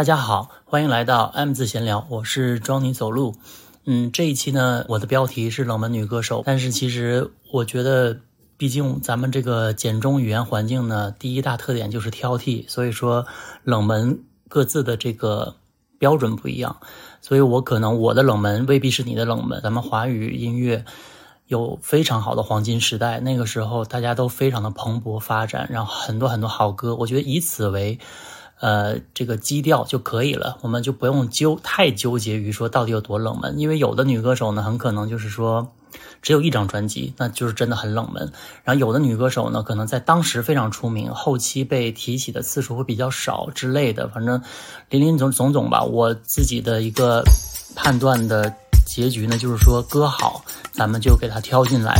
大家好，欢迎来到 M 字闲聊，我是装你走路。嗯，这一期呢，我的标题是冷门女歌手，但是其实我觉得，毕竟咱们这个简中语言环境呢，第一大特点就是挑剔，所以说冷门各自的这个标准不一样，所以我可能我的冷门未必是你的冷门。咱们华语音乐有非常好的黄金时代，那个时候大家都非常的蓬勃发展，然后很多很多好歌，我觉得以此为。呃，这个基调就可以了，我们就不用纠太纠结于说到底有多冷门，因为有的女歌手呢，很可能就是说只有一张专辑，那就是真的很冷门。然后有的女歌手呢，可能在当时非常出名，后期被提起的次数会比较少之类的。反正林林总总总吧，我自己的一个判断的结局呢，就是说歌好，咱们就给它挑进来。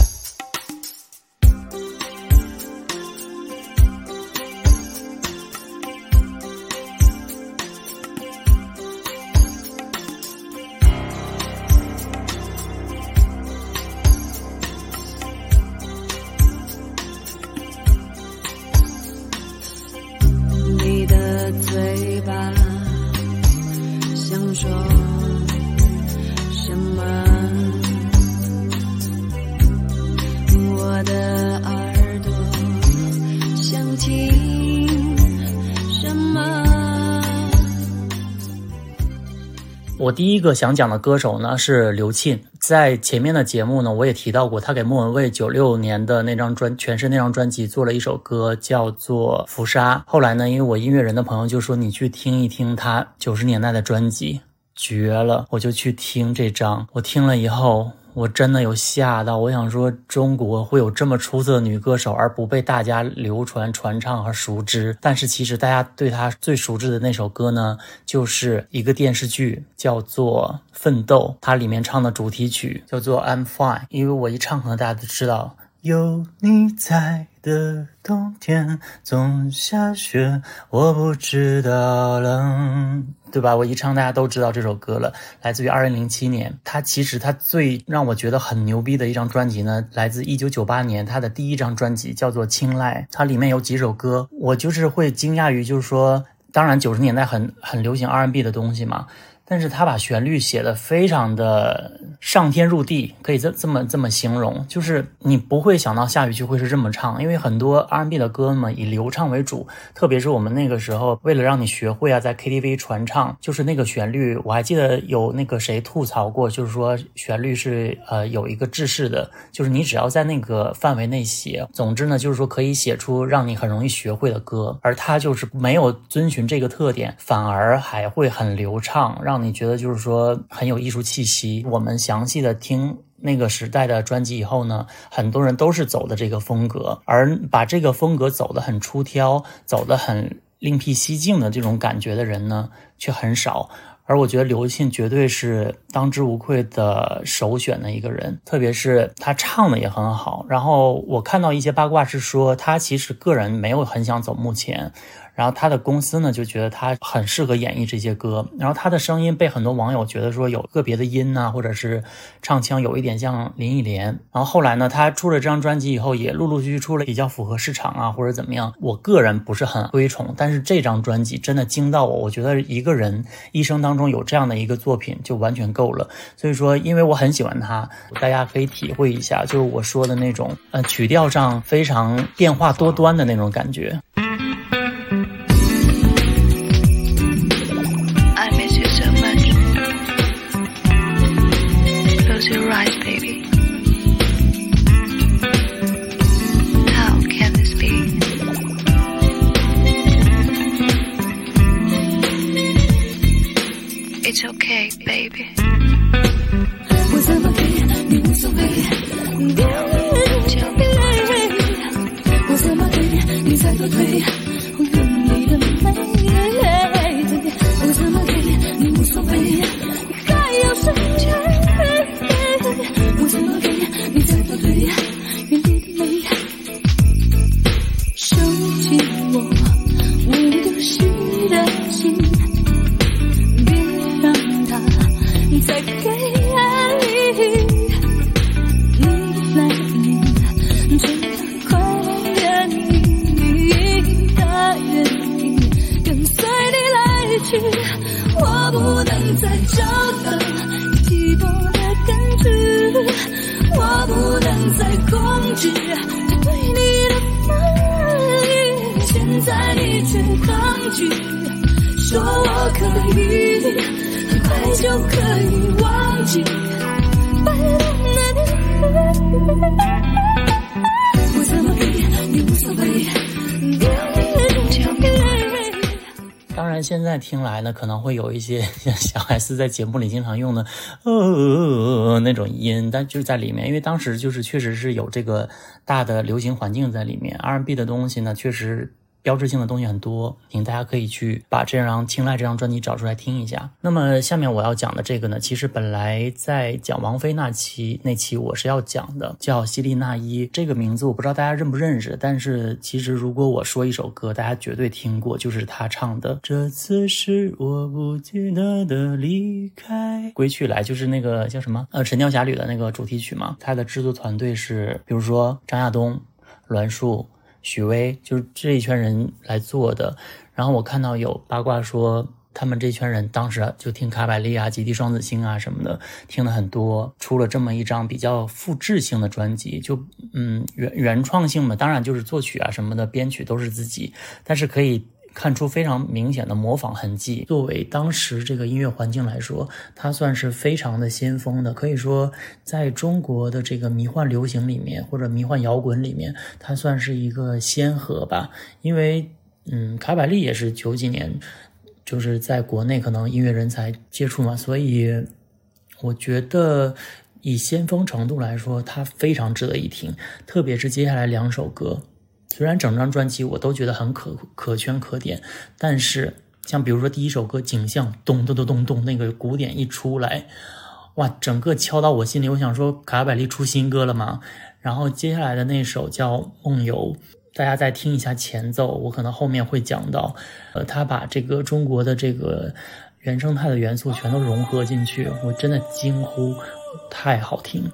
一个想讲的歌手呢是刘沁，在前面的节目呢我也提到过，他给莫文蔚九六年的那张专全是那张专辑做了一首歌叫做《浮沙》。后来呢，因为我音乐人的朋友就说你去听一听他九十年代的专辑，绝了，我就去听这张。我听了以后。我真的有吓到，我想说中国会有这么出色的女歌手，而不被大家流传、传唱和熟知。但是其实大家对她最熟知的那首歌呢，就是一个电视剧，叫做《奋斗》，它里面唱的主题曲叫做《I'm Fine》。因为我一唱，可能大家都知道。有你在的冬天总下雪，我不知道冷，对吧？我一唱，大家都知道这首歌了。来自于二零零七年，它其实它最让我觉得很牛逼的一张专辑呢，来自一九九八年，它的第一张专辑叫做《青睐》，它里面有几首歌，我就是会惊讶于，就是说，当然九十年代很很流行 R&B 的东西嘛。但是他把旋律写的非常的上天入地，可以这这么这么形容，就是你不会想到下一句会是这么唱，因为很多 R&B 的歌嘛以流畅为主，特别是我们那个时候为了让你学会啊，在 KTV 传唱，就是那个旋律，我还记得有那个谁吐槽过，就是说旋律是呃有一个制式的，就是你只要在那个范围内写，总之呢就是说可以写出让你很容易学会的歌，而他就是没有遵循这个特点，反而还会很流畅，让。你觉得就是说很有艺术气息。我们详细的听那个时代的专辑以后呢，很多人都是走的这个风格，而把这个风格走得很出挑、走得很另辟蹊径的这种感觉的人呢，却很少。而我觉得刘沁绝对是当之无愧的首选的一个人，特别是他唱的也很好。然后我看到一些八卦是说，他其实个人没有很想走幕前。然后他的公司呢就觉得他很适合演绎这些歌，然后他的声音被很多网友觉得说有个别的音呐，或者是唱腔有一点像林忆莲。然后后来呢，他出了这张专辑以后，也陆陆续续出了比较符合市场啊或者怎么样。我个人不是很推崇，但是这张专辑真的惊到我，我觉得一个人一生当中有这样的一个作品就完全够了。所以说，因为我很喜欢他，大家可以体会一下，就是我说的那种呃曲调上非常变化多端的那种感觉。就可以忘记。当然，现在听来呢，可能会有一些像小 S 在节目里经常用的呃那种音，但就是在里面，因为当时就是确实是有这个大的流行环境在里面，R&B 的东西呢，确实。标志性的东西很多，请大家可以去把这张《青睐》这张专辑找出来听一下。那么下面我要讲的这个呢，其实本来在讲王菲那期那期我是要讲的，叫希利娜依这个名字，我不知道大家认不认识。但是其实如果我说一首歌，大家绝对听过，就是她唱的《这次是我不记得的离开》。归去来就是那个叫什么呃《神雕侠侣》的那个主题曲嘛。它的制作团队是比如说张亚东、栾树。许巍就是这一圈人来做的，然后我看到有八卦说他们这圈人当时就听卡百利啊、极地双子星啊什么的，听了很多，出了这么一张比较复制性的专辑，就嗯原原创性嘛，当然就是作曲啊什么的，编曲都是自己，但是可以。看出非常明显的模仿痕迹。作为当时这个音乐环境来说，它算是非常的先锋的。可以说，在中国的这个迷幻流行里面，或者迷幻摇滚里面，它算是一个先河吧。因为，嗯，卡百利也是九几年，就是在国内可能音乐人才接触嘛，所以我觉得以先锋程度来说，它非常值得一听。特别是接下来两首歌。虽然整张专辑我都觉得很可可圈可点，但是像比如说第一首歌《景象》，咚咚咚咚咚，那个鼓点一出来，哇，整个敲到我心里。我想说，卡百利出新歌了吗？然后接下来的那首叫《梦游》，大家再听一下前奏，我可能后面会讲到，呃，他把这个中国的这个原生态的元素全都融合进去，我真的惊呼，太好听。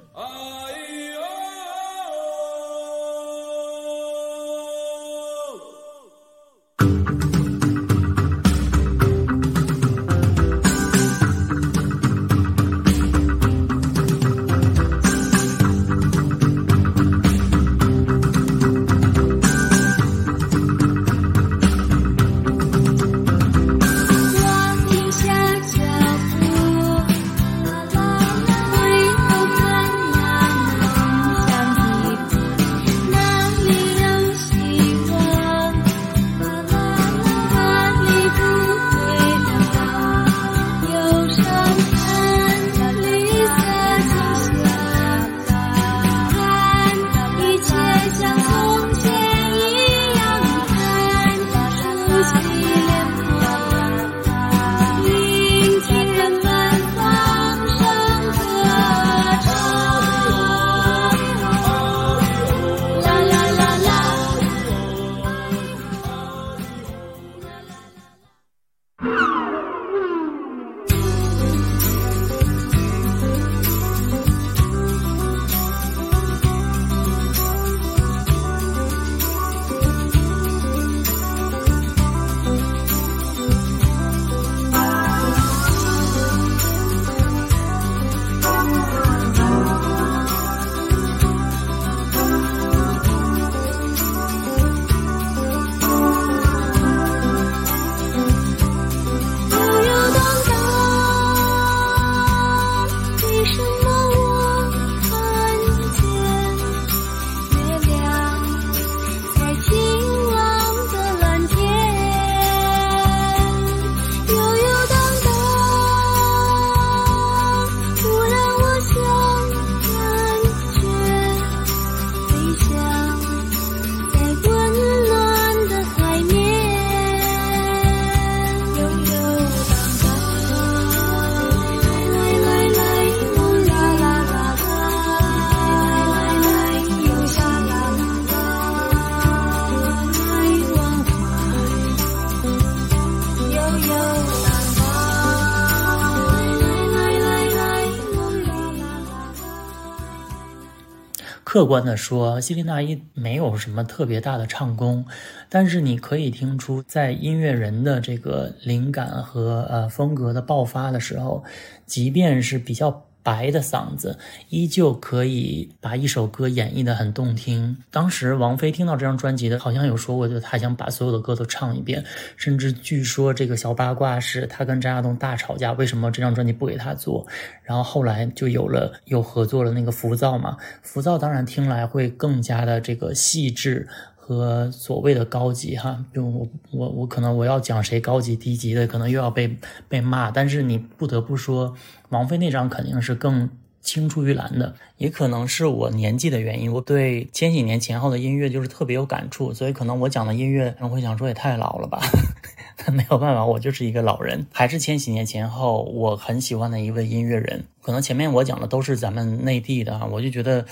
客观的说，希林娜依没有什么特别大的唱功，但是你可以听出，在音乐人的这个灵感和呃风格的爆发的时候，即便是比较。白的嗓子依旧可以把一首歌演绎的很动听。当时王菲听到这张专辑的，好像有说过，就她想把所有的歌都唱一遍。甚至据说这个小八卦是她跟张亚东大吵架，为什么这张专辑不给她做？然后后来就有了又合作了那个浮躁嘛。浮躁当然听来会更加的这个细致。和所谓的高级哈，就我我我可能我要讲谁高级低级的，可能又要被被骂。但是你不得不说，王菲那张肯定是更青出于蓝的。也可能是我年纪的原因，我对千禧年前后的音乐就是特别有感触，所以可能我讲的音乐，人会想说也太老了吧。没有办法，我就是一个老人。还是千禧年前后，我很喜欢的一位音乐人。可能前面我讲的都是咱们内地的啊，我就觉得。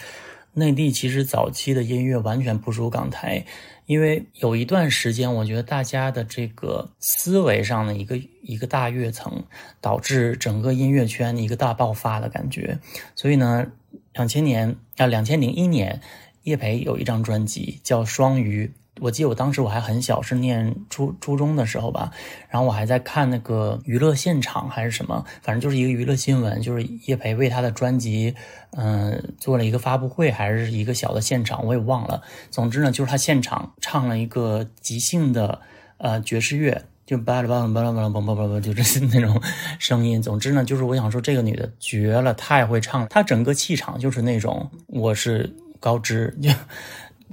内地其实早期的音乐完全不输港台，因为有一段时间，我觉得大家的这个思维上的一个一个大跃层，导致整个音乐圈一个大爆发的感觉。所以呢，两千年啊，两千零一年，叶培有一张专辑叫《双鱼》。我记得我当时我还很小，是念初初中的时候吧，然后我还在看那个娱乐现场还是什么，反正就是一个娱乐新闻，就是叶培为他的专辑，嗯，做了一个发布会，还是一个小的现场，我也忘了。总之呢，就是他现场唱了一个即兴的呃爵士乐，就巴拉巴拉巴拉巴拉嘣嘣嘣嘣，就是那种声音。总之呢，就是我想说这个女的绝了，太会唱了，她整个气场就是那种我是高知。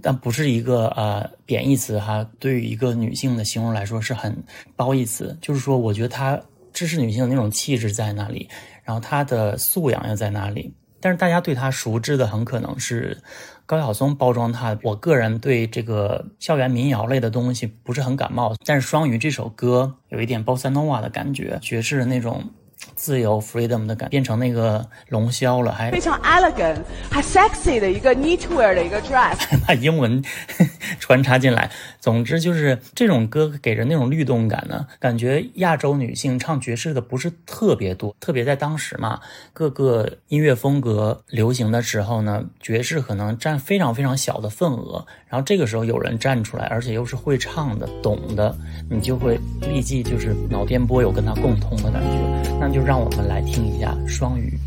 但不是一个呃贬义词哈，对于一个女性的形容来说是很褒义词。就是说，我觉得她知识女性的那种气质在那里，然后她的素养又在哪里？但是大家对她熟知的很可能是高晓松包装她。我个人对这个校园民谣类的东西不是很感冒，但是《双鱼》这首歌有一点 bossa nova 的感觉，爵士的那种。自由 freedom 的感变成那个龙霄了，还非常 elegant，还 sexy 的一个 knitwear 的一个 dress，把英文 穿插进来。总之就是这种歌给人那种律动感呢，感觉亚洲女性唱爵士的不是特别多，特别在当时嘛，各个音乐风格流行的时候呢，爵士可能占非常非常小的份额。然后这个时候有人站出来，而且又是会唱的、懂的，你就会立即就是脑电波有跟他共通的感觉。那就让我们来听一下《双语》。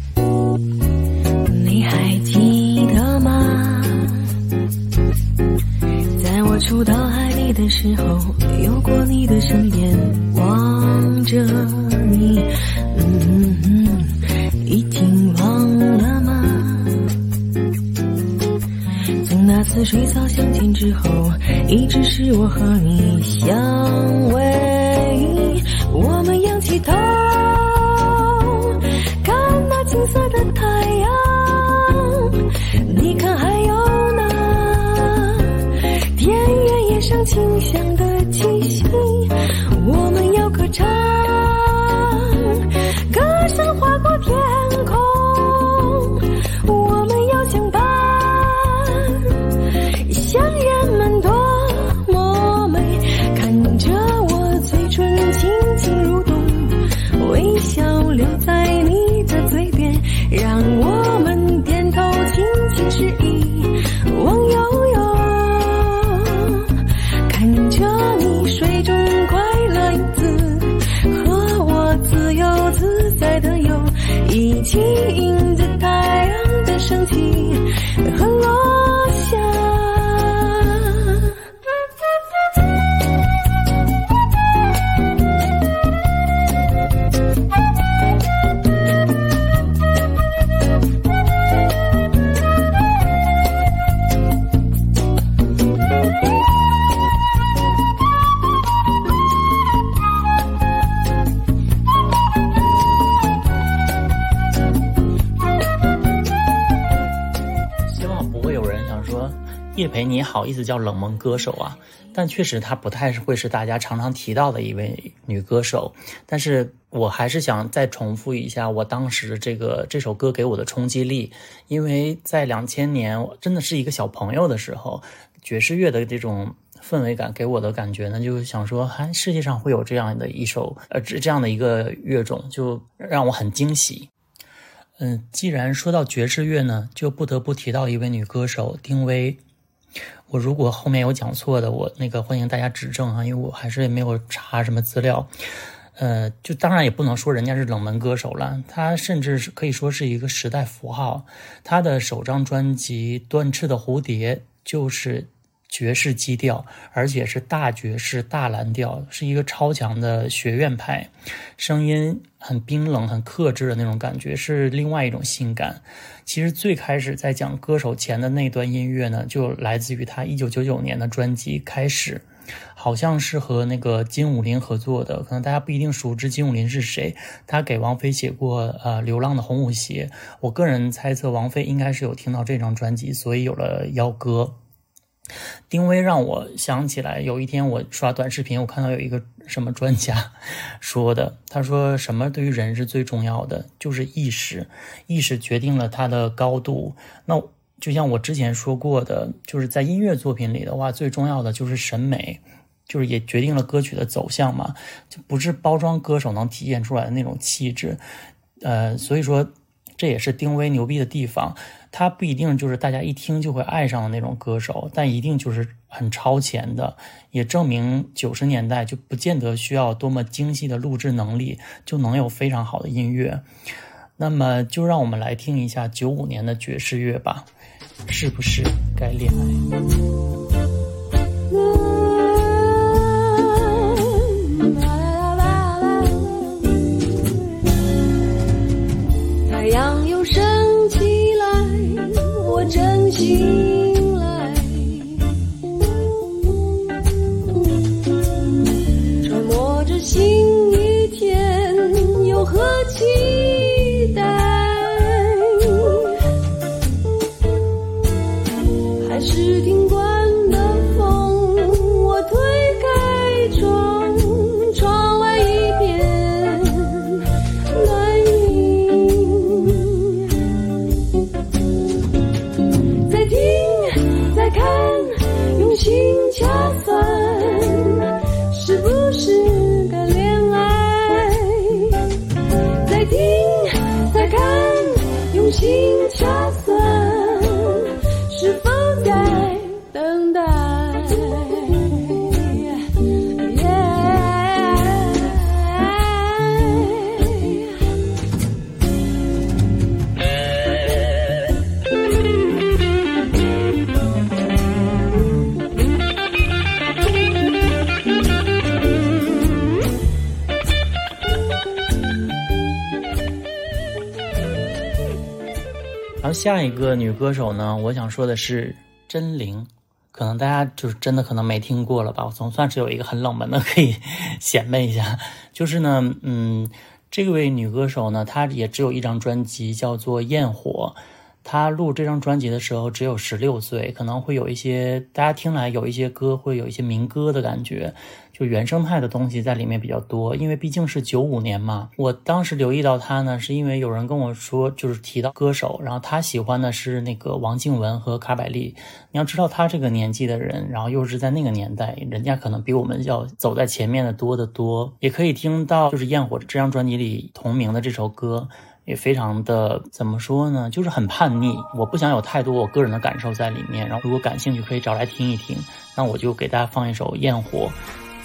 你还记得吗？在我初到海里的时候，有过你的身边，望着你，嗯嗯，已经忘了吗？从那次水草相见之后，一直是我和你相偎，清香的好意思叫冷门歌手啊？但确实，她不太是会是大家常常提到的一位女歌手。但是我还是想再重复一下我当时这个这首歌给我的冲击力，因为在两千年，真的是一个小朋友的时候，爵士乐的这种氛围感给我的感觉呢，就想说，哎世界上会有这样的一首呃这这样的一个乐种，就让我很惊喜。嗯，既然说到爵士乐呢，就不得不提到一位女歌手丁薇。我如果后面有讲错的，我那个欢迎大家指正啊，因为我还是也没有查什么资料。呃，就当然也不能说人家是冷门歌手了，他甚至是可以说是一个时代符号。他的首张专辑《断翅的蝴蝶》就是爵士基调，而且是大爵士、大蓝调，是一个超强的学院派，声音很冰冷、很克制的那种感觉，是另外一种性感。其实最开始在讲歌手前的那段音乐呢，就来自于他一九九九年的专辑《开始》。好像是和那个金武林合作的，可能大家不一定熟知金武林是谁。他给王菲写过呃《流浪的红舞鞋》，我个人猜测王菲应该是有听到这张专辑，所以有了邀歌。丁薇让我想起来，有一天我刷短视频，我看到有一个什么专家 说的，他说什么对于人是最重要的，就是意识，意识决定了它的高度。那就像我之前说过的，就是在音乐作品里的话，最重要的就是审美，就是也决定了歌曲的走向嘛，就不是包装歌手能体现出来的那种气质。呃，所以说这也是丁薇牛逼的地方，他不一定就是大家一听就会爱上的那种歌手，但一定就是很超前的，也证明九十年代就不见得需要多么精细的录制能力就能有非常好的音乐。那么就让我们来听一下九五年的爵士乐吧。是不是该恋爱？真下一个女歌手呢，我想说的是真灵，可能大家就是真的可能没听过了吧，我总算是有一个很冷门的可以显摆一下，就是呢，嗯，这位女歌手呢，她也只有一张专辑，叫做《焰火》。她录这张专辑的时候只有十六岁，可能会有一些大家听来有一些歌会有一些民歌的感觉，就原生态的东西在里面比较多。因为毕竟是九五年嘛，我当时留意到他呢，是因为有人跟我说，就是提到歌手，然后他喜欢的是那个王静文和卡百利。你要知道，他这个年纪的人，然后又是在那个年代，人家可能比我们要走在前面的多得多。也可以听到，就是《焰火》这张专辑里同名的这首歌。也非常的怎么说呢，就是很叛逆。我不想有太多我个人的感受在里面。然后如果感兴趣，可以找来听一听。那我就给大家放一首《焰火》。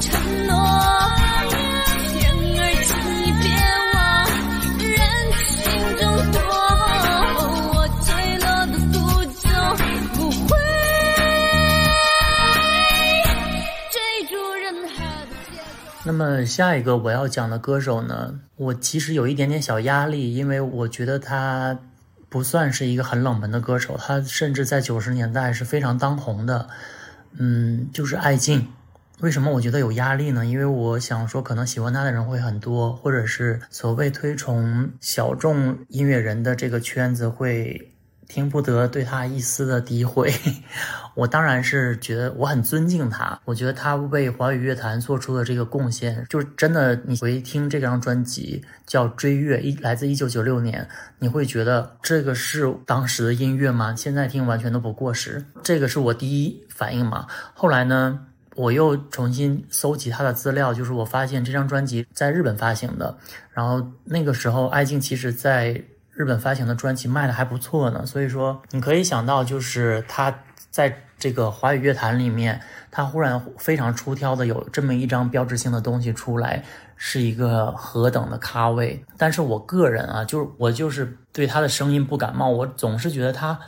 承诺人中我不那么下一个我要讲的歌手呢我其实有一点点小压力因为我觉得他不算是一个很冷门的歌手他甚至在九十年代是非常当红的。嗯就是艾敬为什么我觉得有压力呢？因为我想说，可能喜欢他的人会很多，或者是所谓推崇小众音乐人的这个圈子会听不得对他一丝的诋毁。我当然是觉得我很尊敬他，我觉得他为华语乐坛做出的这个贡献，就是真的。你回听这张专辑叫《追月》，一来自一九九六年，你会觉得这个是当时的音乐吗？现在听完全都不过时。这个是我第一反应嘛。后来呢？我又重新搜集他的资料，就是我发现这张专辑在日本发行的，然后那个时候艾敬其实在日本发行的专辑卖的还不错呢，所以说你可以想到，就是他在这个华语乐坛里面，他忽然非常出挑的有这么一张标志性的东西出来，是一个何等的咖位。但是我个人啊，就是我就是对他的声音不感冒，我总是觉得他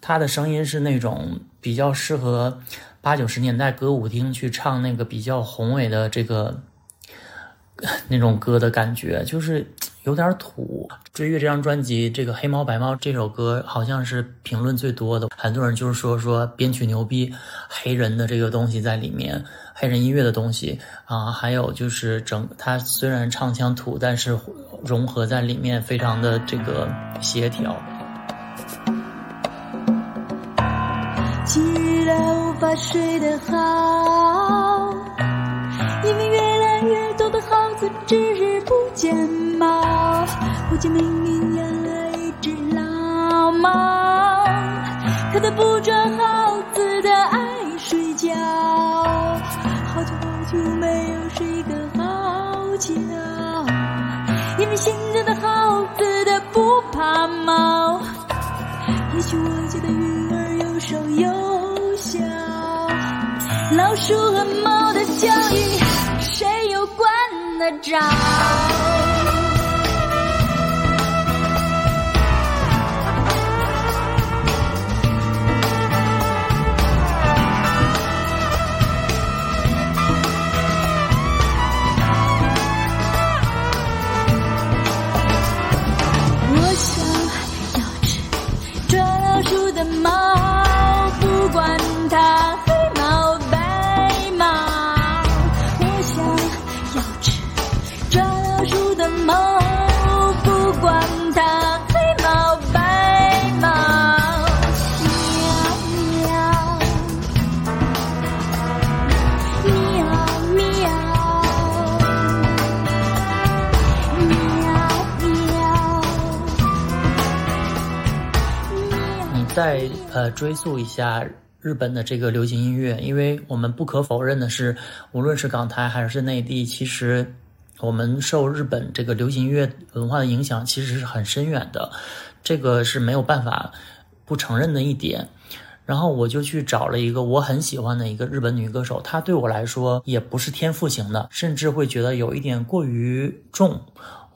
他的声音是那种比较适合。八九十年代歌舞厅去唱那个比较宏伟的这个 那种歌的感觉，就是有点土。追月这张专辑，这个黑猫白猫这首歌好像是评论最多的，很多人就是说说编曲牛逼，黑人的这个东西在里面，黑人音乐的东西啊，还有就是整他虽然唱腔土，但是融合在里面非常的这个协调。无法睡得好，因为越来越多的耗子只日不见猫，不见命运养了一只老猫，可它不准耗子的爱睡觉，好久好久没有睡个好觉，因为现在的耗子的不怕猫，也许我觉得老鼠和猫的交易，谁又管得着？再呃追溯一下日本的这个流行音乐，因为我们不可否认的是，无论是港台还是内地，其实我们受日本这个流行音乐文化的影响其实是很深远的，这个是没有办法不承认的一点。然后我就去找了一个我很喜欢的一个日本女歌手，她对我来说也不是天赋型的，甚至会觉得有一点过于重。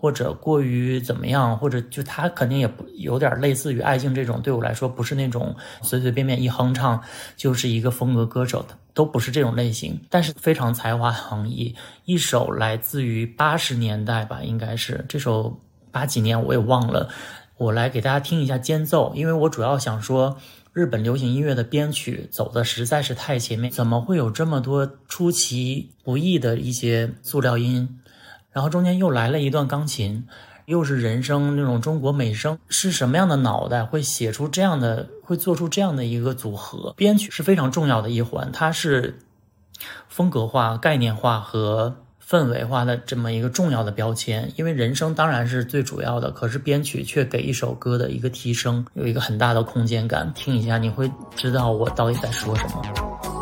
或者过于怎么样，或者就他肯定也不有点类似于爱敬这种，对我来说不是那种随随便便一哼唱就是一个风格歌手的，都不是这种类型。但是非常才华横溢，一首来自于八十年代吧，应该是这首八几年我也忘了，我来给大家听一下间奏，因为我主要想说日本流行音乐的编曲走的实在是太前面，怎么会有这么多出其不意的一些塑料音？然后中间又来了一段钢琴，又是人声那种中国美声，是什么样的脑袋会写出这样的，会做出这样的一个组合？编曲是非常重要的一环，它是风格化、概念化和氛围化的这么一个重要的标签。因为人声当然是最主要的，可是编曲却给一首歌的一个提升有一个很大的空间感。听一下，你会知道我到底在说什么。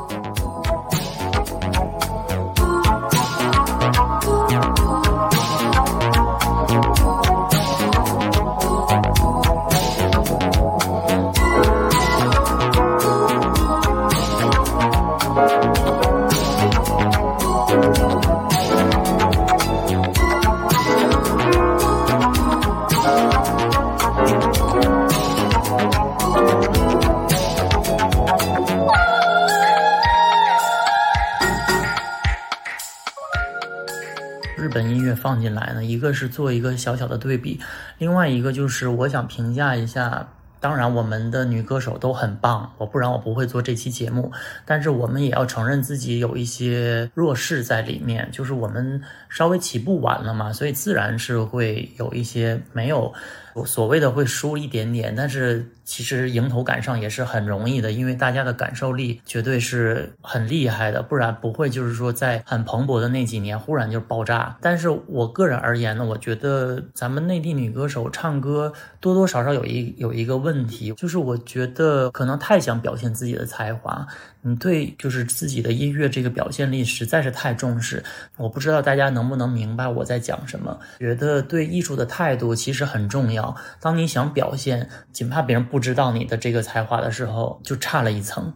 放进来呢？一个是做一个小小的对比，另外一个就是我想评价一下。当然，我们的女歌手都很棒，我不然我不会做这期节目。但是我们也要承认自己有一些弱势在里面，就是我们稍微起步晚了嘛，所以自然是会有一些没有。我所谓的会输一点点，但是其实迎头赶上也是很容易的，因为大家的感受力绝对是很厉害的，不然不会就是说在很蓬勃的那几年忽然就爆炸。但是我个人而言呢，我觉得咱们内地女歌手唱歌多多少少有一有一个问题，就是我觉得可能太想表现自己的才华。你对就是自己的音乐这个表现力实在是太重视，我不知道大家能不能明白我在讲什么。觉得对艺术的态度其实很重要。当你想表现，仅怕别人不知道你的这个才华的时候，就差了一层。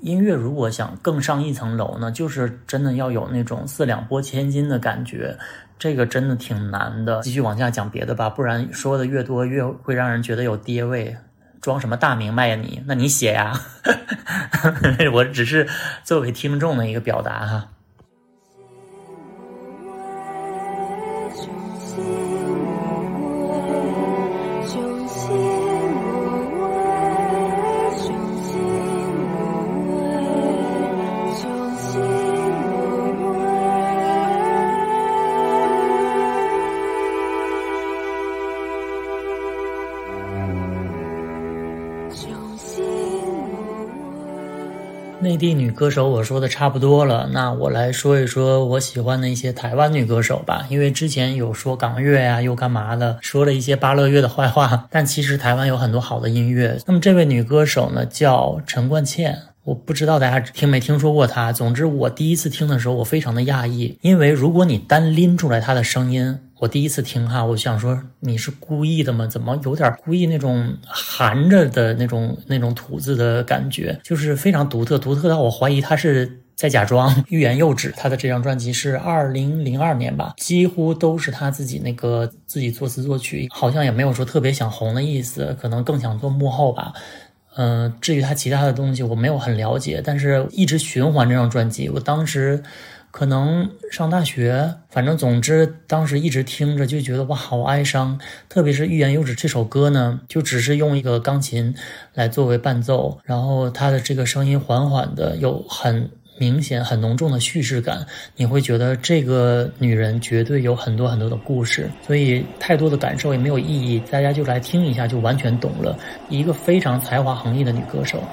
音乐如果想更上一层楼呢，就是真的要有那种四两拨千斤的感觉，这个真的挺难的。继续往下讲别的吧，不然说的越多越会让人觉得有爹味。装什么大明白呀你？那你写呀，我只是作为听众的一个表达哈。内地女歌手我说的差不多了，那我来说一说我喜欢的一些台湾女歌手吧。因为之前有说港乐呀，又干嘛的，说了一些芭乐乐的坏话。但其实台湾有很多好的音乐。那么这位女歌手呢，叫陈冠茜，我不知道大家听没听说过她。总之我第一次听的时候，我非常的讶异，因为如果你单拎出来她的声音。我第一次听哈，我想说你是故意的吗？怎么有点故意那种含着的那种那种吐字的感觉，就是非常独特，独特到我怀疑他是在假装欲言又止。他的这张专辑是二零零二年吧，几乎都是他自己那个自己作词作曲，好像也没有说特别想红的意思，可能更想做幕后吧。嗯，至于他其他的东西，我没有很了解，但是一直循环这张专辑，我当时。可能上大学，反正总之当时一直听着就觉得哇好哀伤，特别是欲言又止这首歌呢，就只是用一个钢琴来作为伴奏，然后他的这个声音缓缓的，有很明显很浓重的叙事感，你会觉得这个女人绝对有很多很多的故事，所以太多的感受也没有意义，大家就来听一下就完全懂了，一个非常才华横溢的女歌手。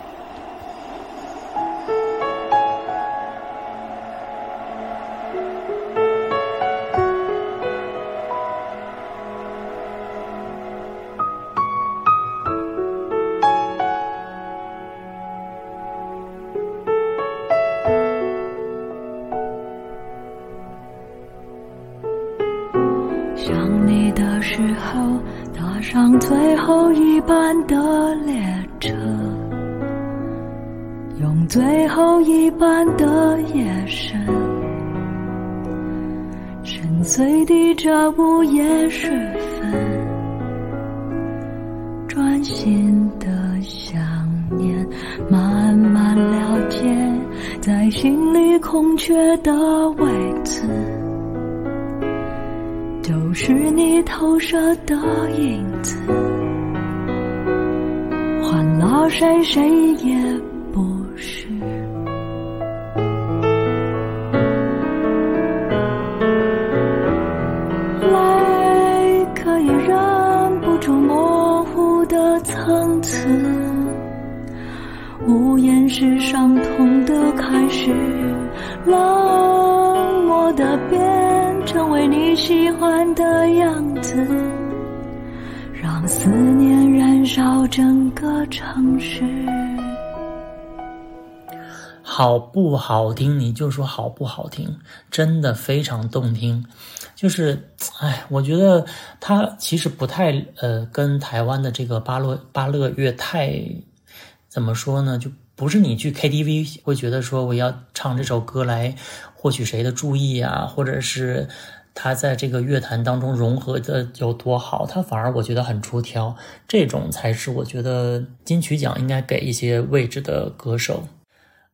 换了谁，谁也不。是是伤痛的开始，冷漠的变成为你喜欢的样子，让思念燃烧整城市。好不好听？你就说好不好听，真的非常动听。就是，哎，我觉得他其实不太呃，跟台湾的这个巴乐巴乐乐太怎么说呢？就。不是你去 KTV 会觉得说我要唱这首歌来获取谁的注意啊，或者是他在这个乐坛当中融合的有多好，他反而我觉得很出挑，这种才是我觉得金曲奖应该给一些位置的歌手。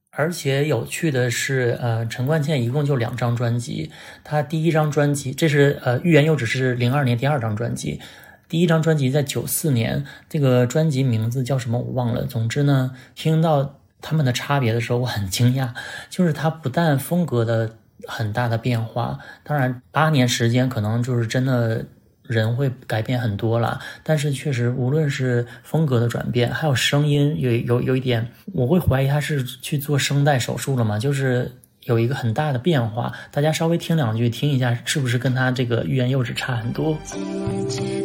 而且有趣的是，呃，陈冠茜一共就两张专辑。她第一张专辑，这是呃《欲言又止》是零二年第二张专辑，第一张专辑在九四年，这个专辑名字叫什么我忘了。总之呢，听到他们的差别的时候，我很惊讶，就是他不但风格的很大的变化，当然八年时间可能就是真的。人会改变很多了，但是确实，无论是风格的转变，还有声音，有有有一点，我会怀疑他是去做声带手术了吗？就是有一个很大的变化。大家稍微听两句，听一下，是不是跟他这个欲言又止差很多？姐姐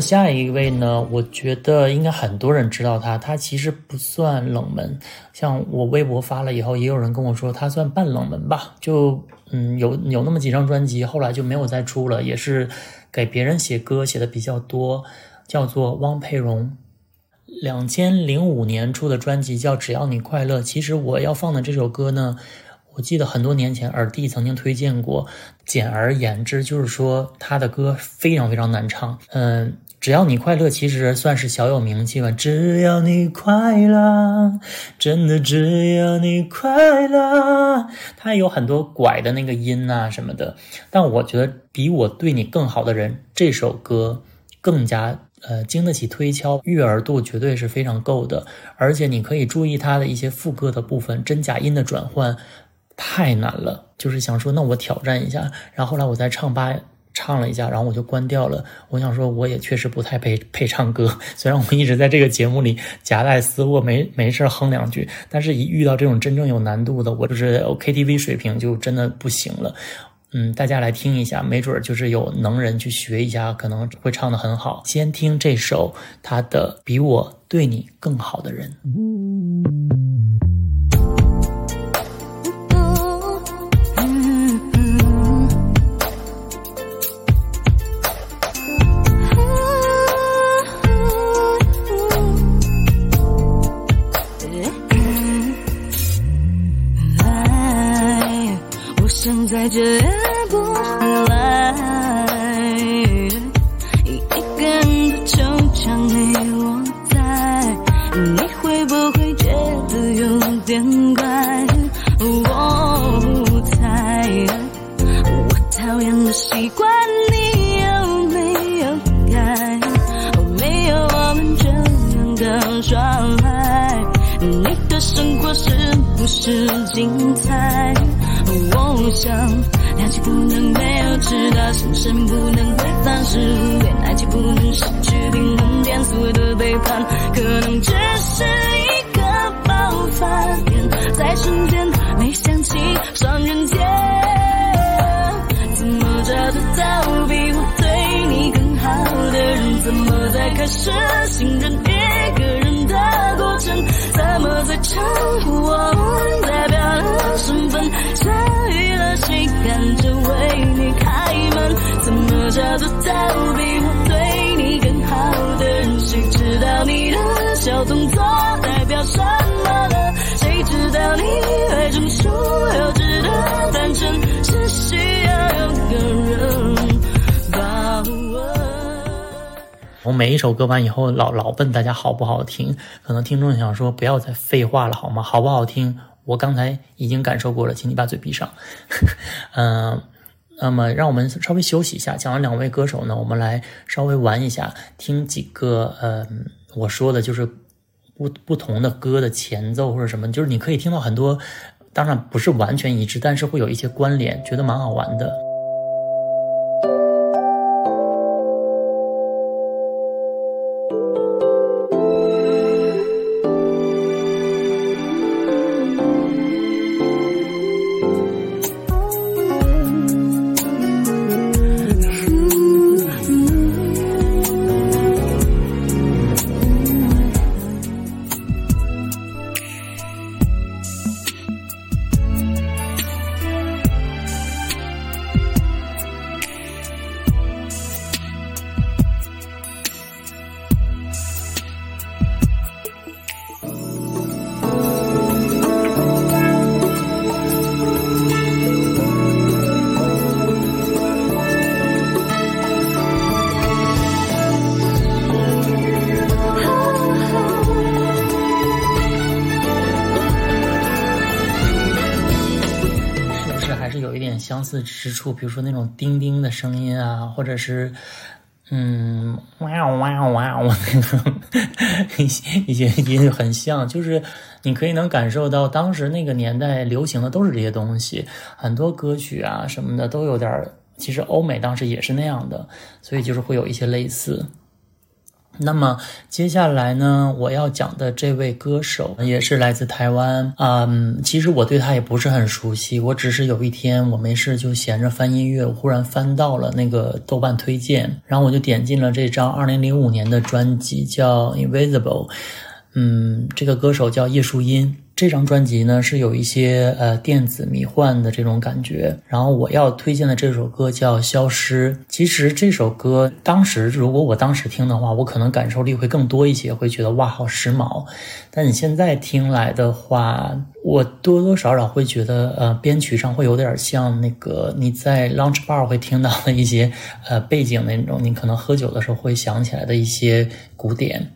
下一位呢？我觉得应该很多人知道他，他其实不算冷门。像我微博发了以后，也有人跟我说他算半冷门吧。就嗯，有有那么几张专辑，后来就没有再出了，也是给别人写歌写的比较多，叫做汪佩蓉。两千零五年出的专辑叫《只要你快乐》。其实我要放的这首歌呢，我记得很多年前耳帝曾经推荐过。简而言之，就是说他的歌非常非常难唱。嗯，只要你快乐，其实算是小有名气吧。只要你快乐，真的只要你快乐。他有很多拐的那个音啊什么的，但我觉得比我对你更好的人这首歌更加。呃，经得起推敲，悦耳度绝对是非常够的，而且你可以注意它的一些副歌的部分，真假音的转换太难了。就是想说，那我挑战一下。然后后来我在唱吧唱了一下，然后我就关掉了。我想说，我也确实不太配配唱歌，虽然我一直在这个节目里夹带私货，没没事哼两句，但是一遇到这种真正有难度的，我就是 KTV 水平就真的不行了。嗯，大家来听一下，没准儿就是有能人去学一下，可能会唱得很好。先听这首他的《比我对你更好的人》。想想，两情不能没有直达，心神不能挥发失恋爱情不能失去平衡点，所有的背叛可能只是一个爆发点，在瞬间没想起双人间，怎么找得到比我对你更好的人？怎么在开始信任怎么找得到比我对你更好的人？谁知道你的小动作代表什么了？谁知道你爱中所有值得单纯，只需要有个人把握。我每一首歌完以后，老老问大家好不好听，可能听众想说不要再废话了好吗？好不好听？我刚才已经感受过了，请你把嘴闭上。嗯、那么让我们稍微休息一下。讲完两位歌手呢，我们来稍微玩一下，听几个呃，我说的就是不不同的歌的前奏或者什么，就是你可以听到很多，当然不是完全一致，但是会有一些关联，觉得蛮好玩的。似之处，比如说那种叮叮的声音啊，或者是嗯哇哦哇哦哇哦那种一些音很像，就是你可以能感受到当时那个年代流行的都是这些东西，很多歌曲啊什么的都有点儿，其实欧美当时也是那样的，所以就是会有一些类似。那么接下来呢，我要讲的这位歌手也是来自台湾。嗯，其实我对他也不是很熟悉，我只是有一天我没事就闲着翻音乐，忽然翻到了那个豆瓣推荐，然后我就点进了这张二零零五年的专辑，叫《Invisible》。嗯，这个歌手叫叶舒音。这张专辑呢是有一些呃电子迷幻的这种感觉。然后我要推荐的这首歌叫《消失》。其实这首歌当时如果我当时听的话，我可能感受力会更多一些，会觉得哇好时髦。但你现在听来的话，我多多少少会觉得呃编曲上会有点像那个你在 lunch bar 会听到的一些呃背景那种，你可能喝酒的时候会想起来的一些古典。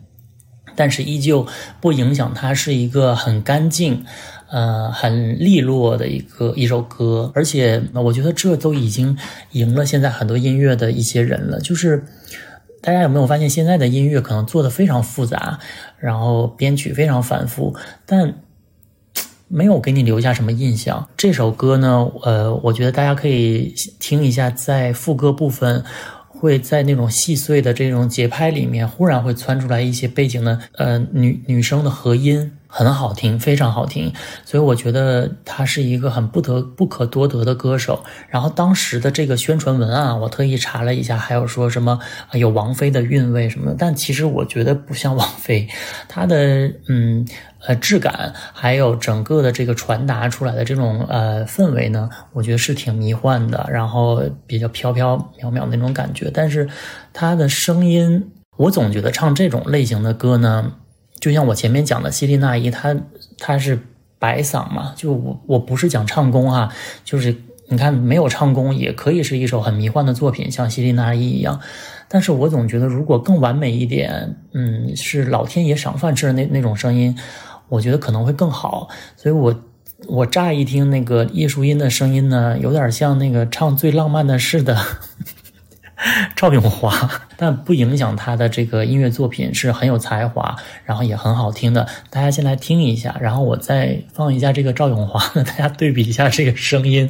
但是依旧不影响它是一个很干净，呃，很利落的一个一首歌，而且我觉得这都已经赢了现在很多音乐的一些人了。就是大家有没有发现，现在的音乐可能做的非常复杂，然后编曲非常繁复，但没有给你留下什么印象。这首歌呢，呃，我觉得大家可以听一下，在副歌部分。会在那种细碎的这种节拍里面，忽然会窜出来一些背景的呃女女生的和音，很好听，非常好听。所以我觉得他是一个很不得不可多得的歌手。然后当时的这个宣传文案，我特意查了一下，还有说什么有王菲的韵味什么的，但其实我觉得不像王菲，她的嗯。呃，质感还有整个的这个传达出来的这种呃氛围呢，我觉得是挺迷幻的，然后比较飘飘渺渺那种感觉。但是他的声音，我总觉得唱这种类型的歌呢，就像我前面讲的希利娜依，她她是白嗓嘛，就我我不是讲唱功哈，就是你看没有唱功也可以是一首很迷幻的作品，像希利娜依一样。但是我总觉得如果更完美一点，嗯，是老天爷赏饭吃的那那种声音。我觉得可能会更好，所以我我乍一听那个叶舒音的声音呢，有点像那个唱《最浪漫的事》的 赵咏华，但不影响他的这个音乐作品是很有才华，然后也很好听的。大家先来听一下，然后我再放一下这个赵咏华，大家对比一下这个声音。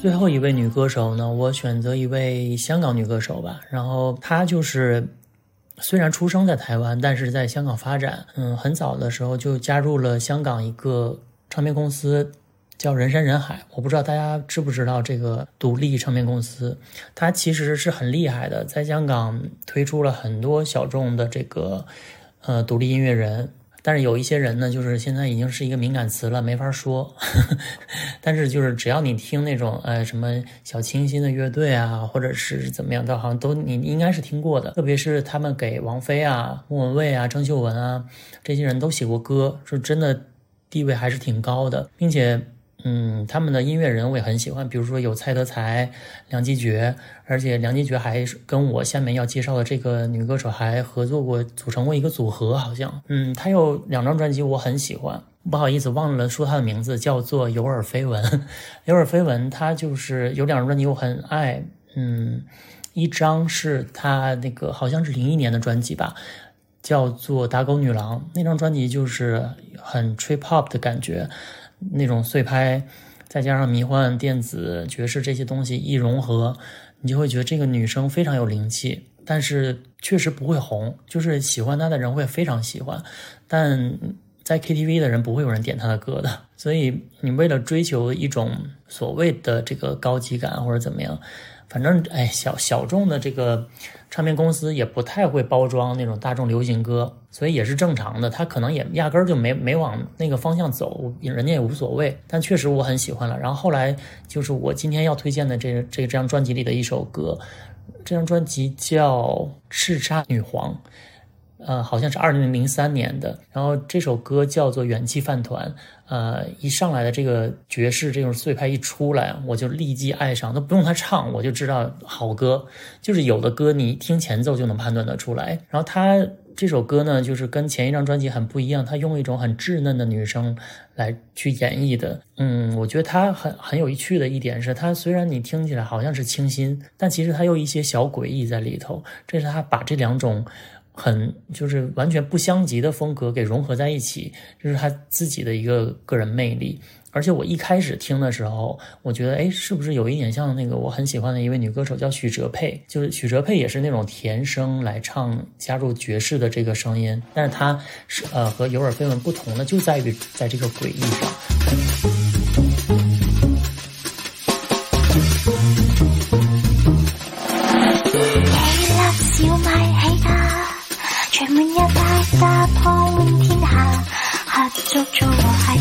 最后一位女歌手呢，我选择一位香港女歌手吧。然后她就是虽然出生在台湾，但是在香港发展。嗯，很早的时候就加入了香港一个唱片公司，叫人山人海。我不知道大家知不知道这个独立唱片公司，它其实是很厉害的，在香港推出了很多小众的这个呃独立音乐人。但是有一些人呢，就是现在已经是一个敏感词了，没法说。但是就是只要你听那种呃什么小清新的乐队啊，或者是怎么样的，好像都你应该是听过的。特别是他们给王菲啊、莫文蔚啊、郑秀文啊这些人都写过歌，是真的地位还是挺高的，并且。嗯，他们的音乐人我也很喜欢，比如说有蔡德才、梁基觉，而且梁基觉还跟我下面要介绍的这个女歌手还合作过，组成过一个组合，好像。嗯，她有两张专辑我很喜欢，不好意思忘了说她的名字，叫做《有耳绯闻》。有耳绯闻，她就是有两张专辑我很爱，嗯，一张是她那个好像是零一年的专辑吧，叫做《打狗女郎》，那张专辑就是很 trip hop 的感觉。那种碎拍，再加上迷幻、电子、爵士这些东西一融合，你就会觉得这个女生非常有灵气，但是确实不会红，就是喜欢她的人会非常喜欢，但在 KTV 的人不会有人点她的歌的。所以你为了追求一种所谓的这个高级感或者怎么样，反正哎小小众的这个。唱片公司也不太会包装那种大众流行歌，所以也是正常的。他可能也压根儿就没没往那个方向走，人家也无所谓。但确实我很喜欢了。然后后来就是我今天要推荐的这这这张专辑里的一首歌，这张专辑叫《叱咤女皇》。呃，好像是二零零三年的，然后这首歌叫做《元气饭团》。呃，一上来的这个爵士这种碎拍一出来，我就立即爱上，都不用他唱，我就知道好歌。就是有的歌你听前奏就能判断得出来。然后他这首歌呢，就是跟前一张专辑很不一样，他用一种很稚嫩的女生来去演绎的。嗯，我觉得他很很有趣的一点是，他虽然你听起来好像是清新，但其实他有一些小诡异在里头。这是他把这两种。很就是完全不相及的风格给融合在一起，这是他自己的一个个人魅力。而且我一开始听的时候，我觉得哎，是不是有一点像那个我很喜欢的一位女歌手叫许哲佩？就是许哲佩也是那种甜声来唱，加入爵士的这个声音。但是她是呃和尤尔菲文不同的，就在于在这个诡异上。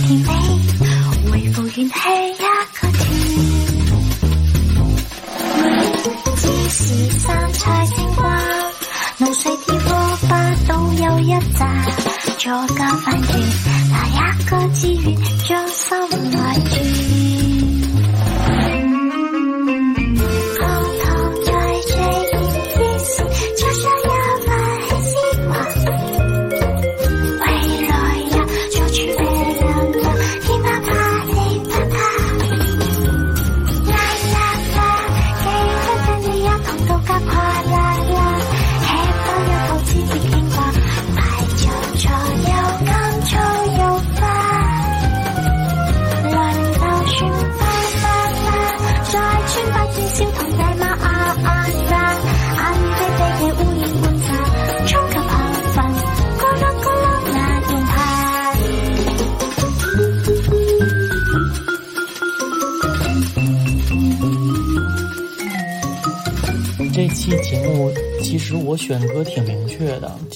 甜美，維護元氣一個甜。每時三菜青瓜，腦髓跳過八度又一扎，做個飯團，拿一個資源將心懷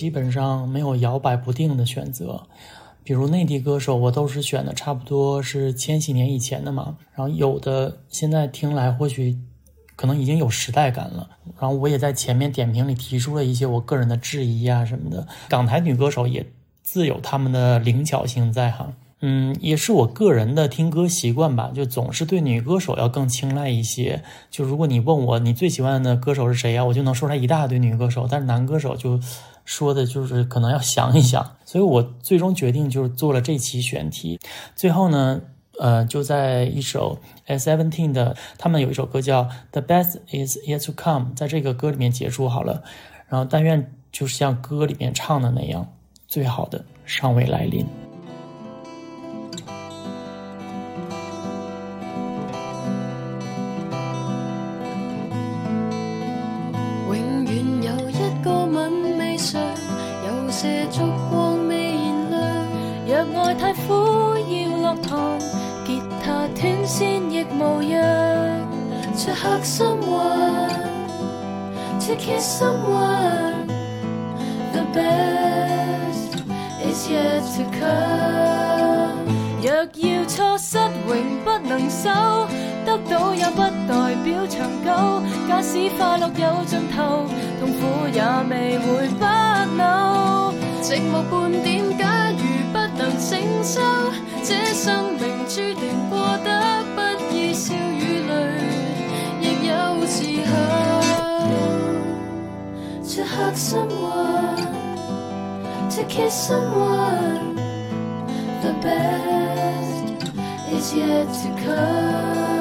基本上没有摇摆不定的选择。比如内地歌手，我都是选的差不多是千禧年以前的嘛。然后有的现在听来或许可能已经有时代感了。然后我也在前面点评里提出了一些我个人的质疑啊什么的。港台女歌手也自有他们的灵巧性在哈。嗯，也是我个人的听歌习惯吧，就总是对女歌手要更青睐一些。就如果你问我你最喜欢的歌手是谁呀，我就能说出来一大堆女歌手。但是男歌手就说的就是可能要想一想。所以我最终决定就是做了这期选题。最后呢，呃，就在一首 Seventeen 的，他们有一首歌叫《The Best Is Yet to Come》，在这个歌里面结束好了。然后但愿就是像歌里面唱的那样，最好的尚未来临。Someone, the best is yet to come. 若要錯失永不能收，得到也不代表長久。假使快樂有盡頭，痛苦也未會不朽。寂寞半點，假如不能承受，這生命注定過得 hug someone, to kiss someone, the best is yet to come.